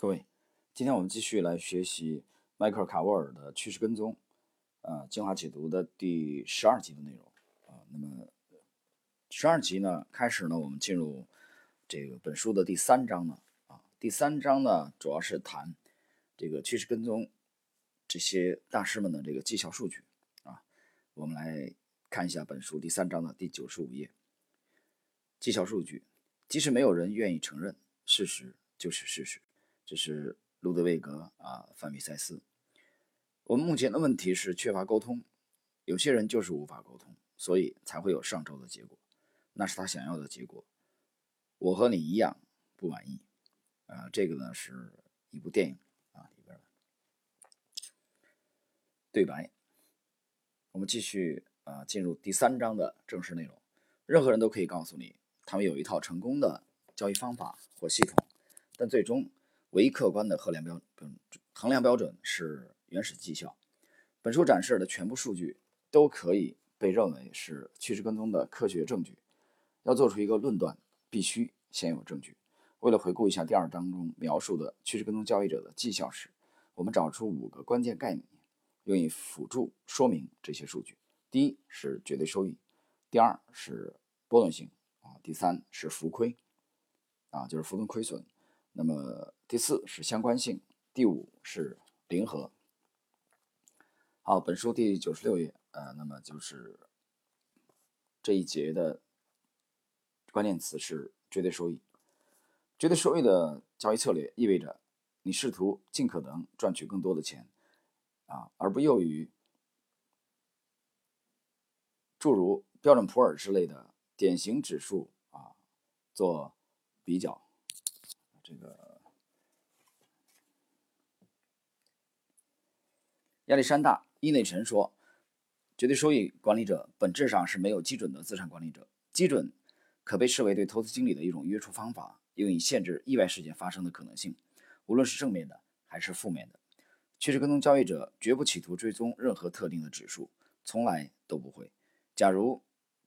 各位，今天我们继续来学习迈克尔·卡沃尔的趋势跟踪，呃，精华解读的第十二集的内容啊。那么，十二集呢，开始呢，我们进入这个本书的第三章呢，啊，第三章呢，主要是谈这个趋势跟踪这些大师们的这个绩效数据啊。我们来看一下本书第三章的第九十五页，绩效数据，即使没有人愿意承认，事实就是事实。这是路德维格啊，范比塞斯。我们目前的问题是缺乏沟通，有些人就是无法沟通，所以才会有上周的结果，那是他想要的结果。我和你一样不满意啊。这个呢是一部电影啊里边的对白。我们继续啊，进入第三章的正式内容。任何人都可以告诉你，他们有一套成功的交易方法或系统，但最终。唯一客观的衡量标准衡量标准是原始绩效。本书展示的全部数据都可以被认为是趋势跟踪的科学证据。要做出一个论断，必须先有证据。为了回顾一下第二章中描述的趋势跟踪交易者的绩效时，我们找出五个关键概念，用以辅助说明这些数据。第一是绝对收益，第二是波动性啊，第三是浮亏啊，就是浮动亏损。那么第四是相关性，第五是零和。好，本书第九十六页，呃，那么就是这一节的关键词是绝对收益。绝对收益的交易策略意味着你试图尽可能赚取更多的钱，啊，而不囿于诸如标准普尔之类的典型指数啊做比较。这个亚历山大·伊内臣说：“绝对收益管理者本质上是没有基准的资产管理者。基准可被视为对投资经理的一种约束方法，用以限制意外事件发生的可能性，无论是正面的还是负面的。趋势跟踪交易者绝不企图追踪任何特定的指数，从来都不会。假如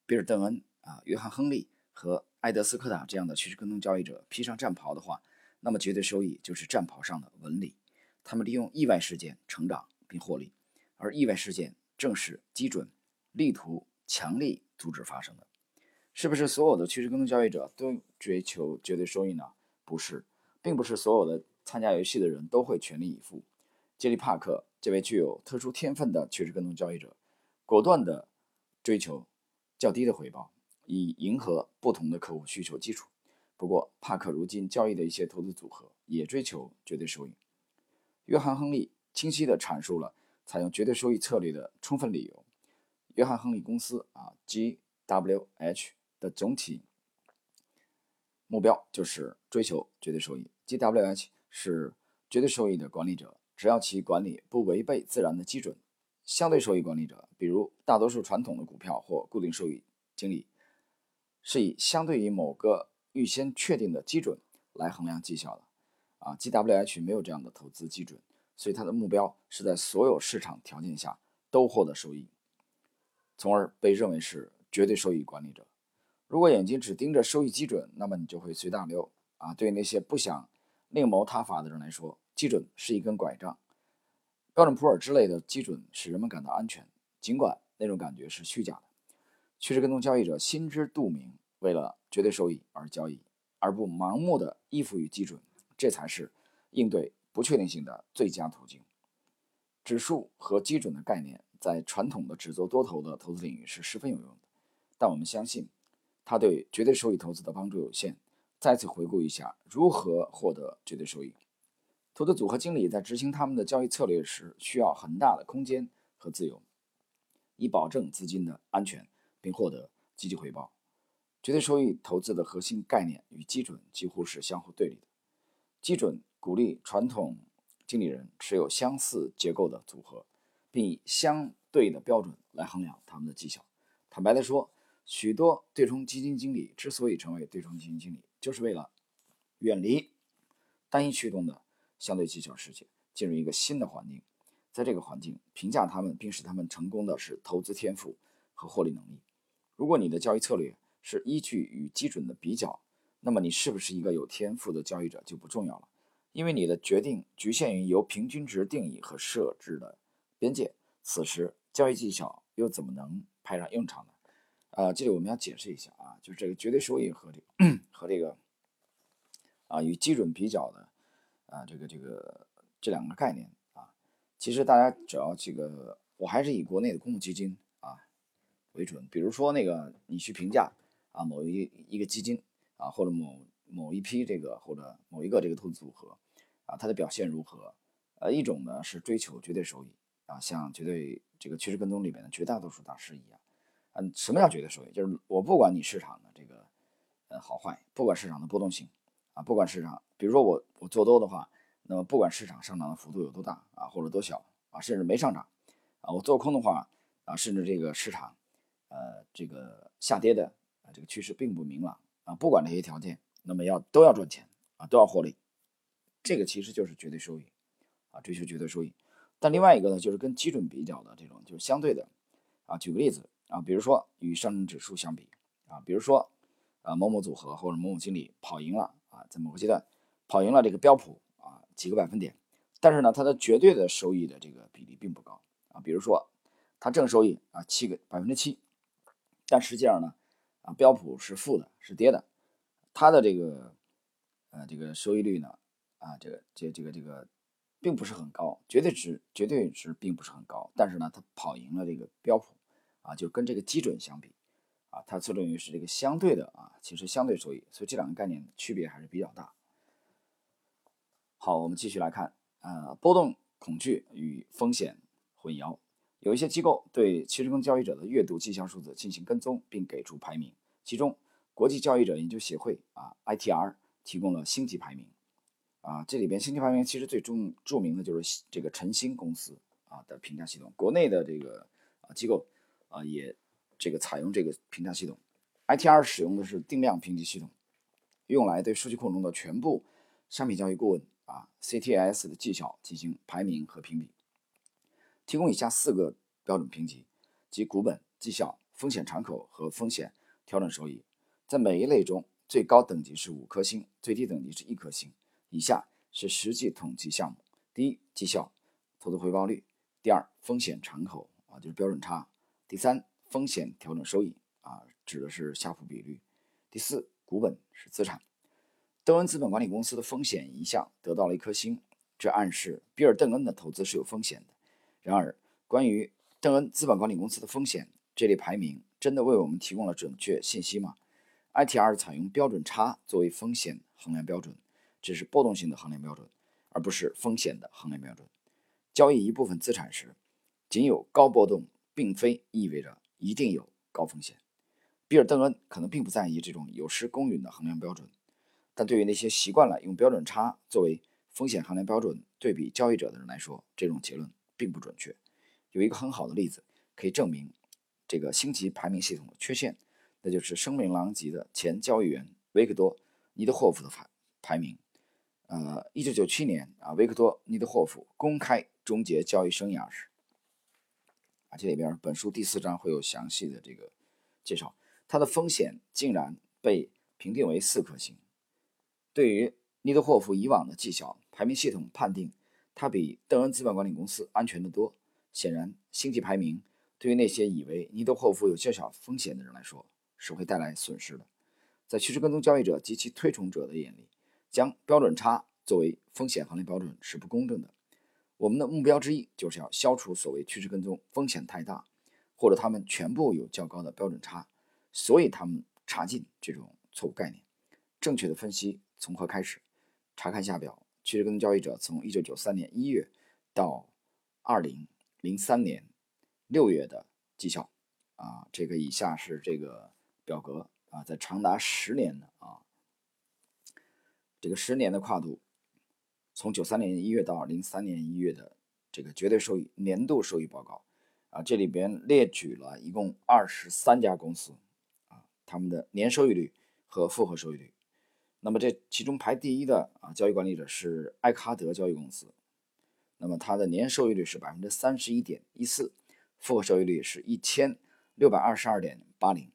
比尔·邓恩、啊约翰·亨利和埃德斯科塔这样的趋势跟踪交易者披上战袍的话，那么绝对收益就是战袍上的纹理，他们利用意外事件成长并获利，而意外事件正是基准力图强力阻止发生的。是不是所有的趋势跟踪交易者都追求绝对收益呢？不是，并不是所有的参加游戏的人都会全力以赴。杰里·帕克这位具有特殊天分的趋势跟踪交易者，果断地追求较低的回报，以迎合不同的客户需求基础。不过，帕克如今交易的一些投资组合也追求绝对收益。约翰·亨利清晰地阐述了采用绝对收益策略的充分理由。约翰·亨利公司啊 （GWH） 的总体目标就是追求绝对收益。GWH 是绝对收益的管理者，只要其管理不违背自然的基准。相对收益管理者，比如大多数传统的股票或固定收益经理，是以相对于某个预先确定的基准来衡量绩效的，啊，GWH 没有这样的投资基准，所以它的目标是在所有市场条件下都获得收益，从而被认为是绝对收益管理者。如果眼睛只盯着收益基准，那么你就会随大流啊。对于那些不想另谋他法的人来说，基准是一根拐杖。标准普尔之类的基准使人们感到安全，尽管那种感觉是虚假的。趋势跟踪交易者心知肚明。为了绝对收益而交易，而不盲目的依附于基准，这才是应对不确定性的最佳途径。指数和基准的概念在传统的只做多头的投资领域是十分有用的，但我们相信它对绝对收益投资的帮助有限。再次回顾一下如何获得绝对收益。投资组合经理在执行他们的交易策略时，需要很大的空间和自由，以保证资金的安全并获得积极回报。绝对收益投资的核心概念与基准几乎是相互对立的。基准鼓励传统经理人持有相似结构的组合，并以相对的标准来衡量他们的绩效。坦白地说，许多对冲基金经理之所以成为对冲基金经理，就是为了远离单一驱动的相对绩效世界，进入一个新的环境。在这个环境，评价他们并使他们成功的是投资天赋和获利能力。如果你的交易策略，是依据与基准的比较，那么你是不是一个有天赋的交易者就不重要了。因为你的决定局限于由平均值定义和设置的边界，此时交易技巧又怎么能派上用场呢？啊，这里我们要解释一下啊，就是这个绝对收益和这个和这个啊与基准比较的啊这个这个这两个概念啊，其实大家只要这个，我还是以国内的公募基金啊为准，比如说那个你去评价啊某一一个基金啊或者某某一批这个或者某一个这个投资组合啊它的表现如何？呃，一种呢是追求绝对收益啊，像绝对这个趋势跟踪里面的绝大多数大师一样。嗯，什么叫绝对收益？就是我不管你市场的这个呃好坏，不管市场的波动性啊，不管市场，比如说我我做多的话，那么不管市场上涨的幅度有多大啊，或者多小啊，甚至没上涨啊，我做空的话啊，甚至这个市场呃这个下跌的啊这个趋势并不明朗啊，不管这些条件，那么要都要赚钱啊，都要获利，这个其实就是绝对收益啊，追求绝对收益。但另外一个呢，就是跟基准比较的这种，就是相对的啊，举个例子。啊，比如说与上证指数相比，啊，比如说，呃，某某组合或者某某经理跑赢了啊，在某个阶段跑赢了这个标普啊几个百分点，但是呢，它的绝对的收益的这个比例并不高啊。比如说，它正收益啊七个百分之七，但实际上呢，啊标普是负的，是跌的，它的这个呃这个收益率呢，啊这个这这个这个并不是很高，绝对值绝对值并不是很高，但是呢，它跑赢了这个标普。啊，就跟这个基准相比，啊，它侧重于是这个相对的啊，其实相对收益，所以这两个概念区别还是比较大。好，我们继续来看，呃，波动恐惧与风险混淆。有一些机构对趋势跟交易者的月度绩效数字进行跟踪，并给出排名，其中国际交易者研究协会啊 （ITR） 提供了星级排名，啊，这里边星级排名其实最著著名的就是这个晨星公司啊的评价系统，国内的这个啊机构。啊，也这个采用这个评价系统，ITR 使用的是定量评级系统，用来对数据库中的全部商品交易顾问啊 CTS 的绩效进行排名和评比，提供以下四个标准评级，即股本、绩效、风险敞口和风险调整收益，在每一类中，最高等级是五颗星，最低等级是一颗星。以下是实际统计项目：第一，绩效，投资回报率；第二，风险敞口啊，就是标准差。第三，风险调整收益啊，指的是夏普比率。第四，股本是资产。邓恩资本管理公司的风险一项得到了一颗星，这暗示比尔·邓恩的投资是有风险的。然而，关于邓恩资本管理公司的风险，这类排名真的为我们提供了准确信息吗？ITR 采用标准差作为风险衡量标准，这是波动性的衡量标准，而不是风险的衡量标准。交易一部分资产时，仅有高波动。并非意味着一定有高风险。比尔·邓恩可能并不在意这种有失公允的衡量标准，但对于那些习惯了用标准差作为风险衡量标准对比交易者的人来说，这种结论并不准确。有一个很好的例子可以证明这个星级排名系统的缺陷，那就是声名狼藉的前交易员维克多·尼德霍夫的排排名。呃，一九九七年啊，维克多·尼德霍夫公开终结交易生涯时。啊，这里边本书第四章会有详细的这个介绍，它的风险竟然被评定为四颗星。对于尼德霍夫以往的绩效排名系统判定，他比邓恩资本管理公司安全得多。显然，星级排名对于那些以为尼德霍夫有较小风险的人来说是会带来损失的。在趋势跟踪交易者及其推崇者的眼里，将标准差作为风险衡量标准是不公正的。我们的目标之一就是要消除所谓趋势跟踪风险太大，或者他们全部有较高的标准差，所以他们差劲这种错误概念。正确的分析从何开始？查看下表：趋势跟踪交易者从一九九三年一月到二零零三年六月的绩效。啊，这个以下是这个表格啊，在长达十年的啊，这个十年的跨度。从九三年一月到零三年一月的这个绝对收益年度收益报告啊，这里边列举了一共二十三家公司啊，他们的年收益率和复合收益率。那么这其中排第一的啊，交易管理者是艾克哈德交易公司，那么它的年收益率是百分之三十一点一四，复合收益率是一千六百二十二点八零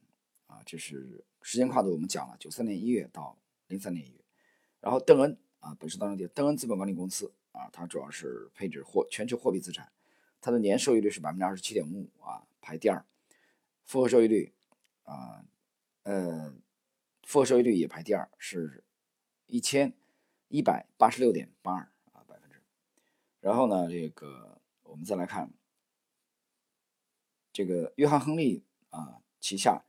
啊，这是时间跨度我们讲了九三年一月到零三年一月，然后邓恩。啊，本市当中的邓恩资本管理公司啊，它主要是配置货全球货币资产，它的年收益率是百分之二十七点五五啊，排第二，复合收益率啊，呃，复合收益率也排第二，是一千一百八十六点八二啊百分之。然后呢，这个我们再来看这个约翰亨利啊旗下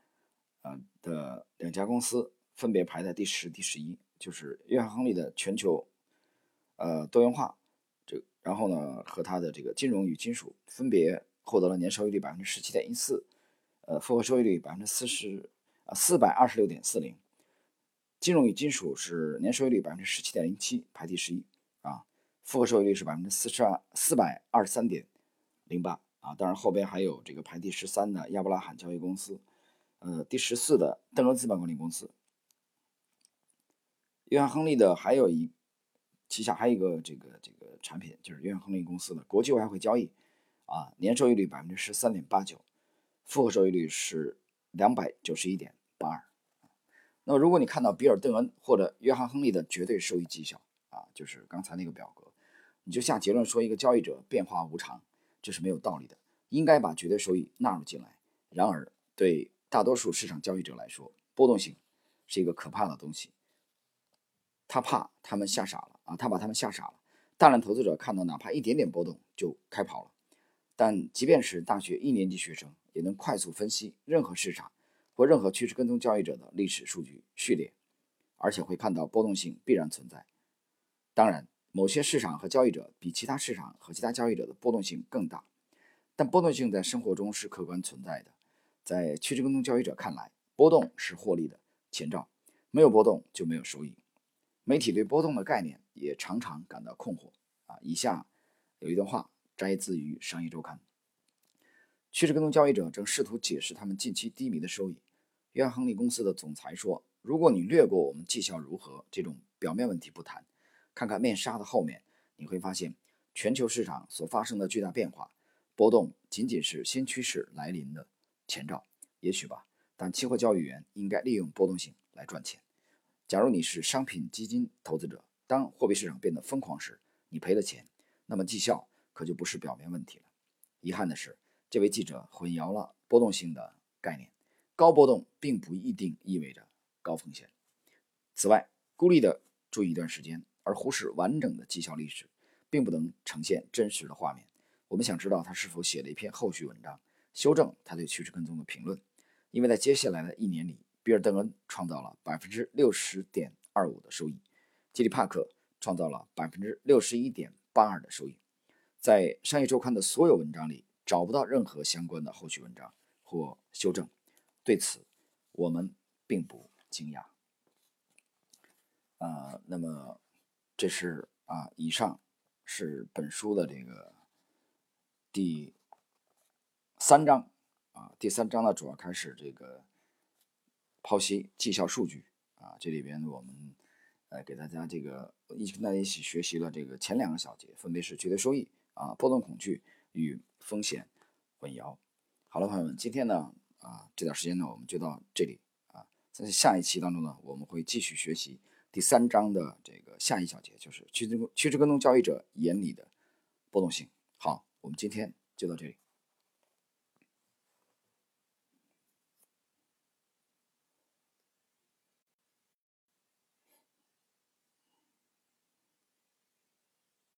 啊的两家公司。分别排在第十、第十一，就是约翰·亨利的全球，呃，多元化，这然后呢，和他的这个金融与金属分别获得了年收益率百分之十七点一四，呃，复合收益率百分之四十，啊，四百二十六点四零。金融与金属是年收益率百分之十七点零七，排第十一，啊，复合收益率是百分之四十二，四百二十三点零八，啊，当然后边还有这个排第十三的亚伯拉罕交易公司，呃，第十四的邓伦资本管理公司。约翰·亨利的还有一旗下还有一个这个这个产品，就是约翰·亨利公司的国际外汇交易，啊，年收益率百分之十三点八九，复合收益率是两百九十一点八二。那么如果你看到比尔·邓恩或者约翰·亨利的绝对收益绩效，啊，就是刚才那个表格，你就下结论说一个交易者变化无常，这是没有道理的，应该把绝对收益纳入进来。然而，对大多数市场交易者来说，波动性是一个可怕的东西。他怕他们吓傻了啊！他把他们吓傻了。大量投资者看到哪怕一点点波动就开跑了。但即便是大学一年级学生，也能快速分析任何市场或任何趋势跟踪交易者的历史数据序列，而且会看到波动性必然存在。当然，某些市场和交易者比其他市场和其他交易者的波动性更大，但波动性在生活中是客观存在的。在趋势跟踪交易者看来，波动是获利的前兆，没有波动就没有收益。媒体对波动的概念也常常感到困惑啊。以下有一段话摘自于《商业周刊》：趋势跟踪交易者正试图解释他们近期低迷的收益。约翰·亨利公司的总裁说：“如果你略过我们绩效如何这种表面问题不谈，看看面纱的后面，你会发现全球市场所发生的巨大变化，波动仅仅是新趋势来临的前兆。也许吧，但期货交易员应该利用波动性来赚钱。”假如你是商品基金投资者，当货币市场变得疯狂时，你赔了钱，那么绩效可就不是表面问题了。遗憾的是，这位记者混淆了波动性的概念。高波动并不一定意味着高风险。此外，孤立的注意一段时间，而忽视完整的绩效历史，并不能呈现真实的画面。我们想知道他是否写了一篇后续文章，修正他对趋势跟踪的评论，因为在接下来的一年里。比尔·邓恩创造了百分之六十点二五的收益，吉里·帕克创造了百分之六十一点八二的收益。在商业周刊的所有文章里找不到任何相关的后续文章或修正，对此我们并不惊讶。啊，那么这是啊，以上是本书的这个第三章啊，第三章呢主要开始这个。剖析绩效数据啊，这里边我们呃给大家这个一起跟大家一起学习了这个前两个小节，分别是绝对收益啊、波动恐惧与风险混淆。好了，朋友们，今天呢啊这段时间呢我们就到这里啊，在下一期当中呢我们会继续学习第三章的这个下一小节，就是趋势趋势跟踪交易者眼里的波动性。好，我们今天就到这里。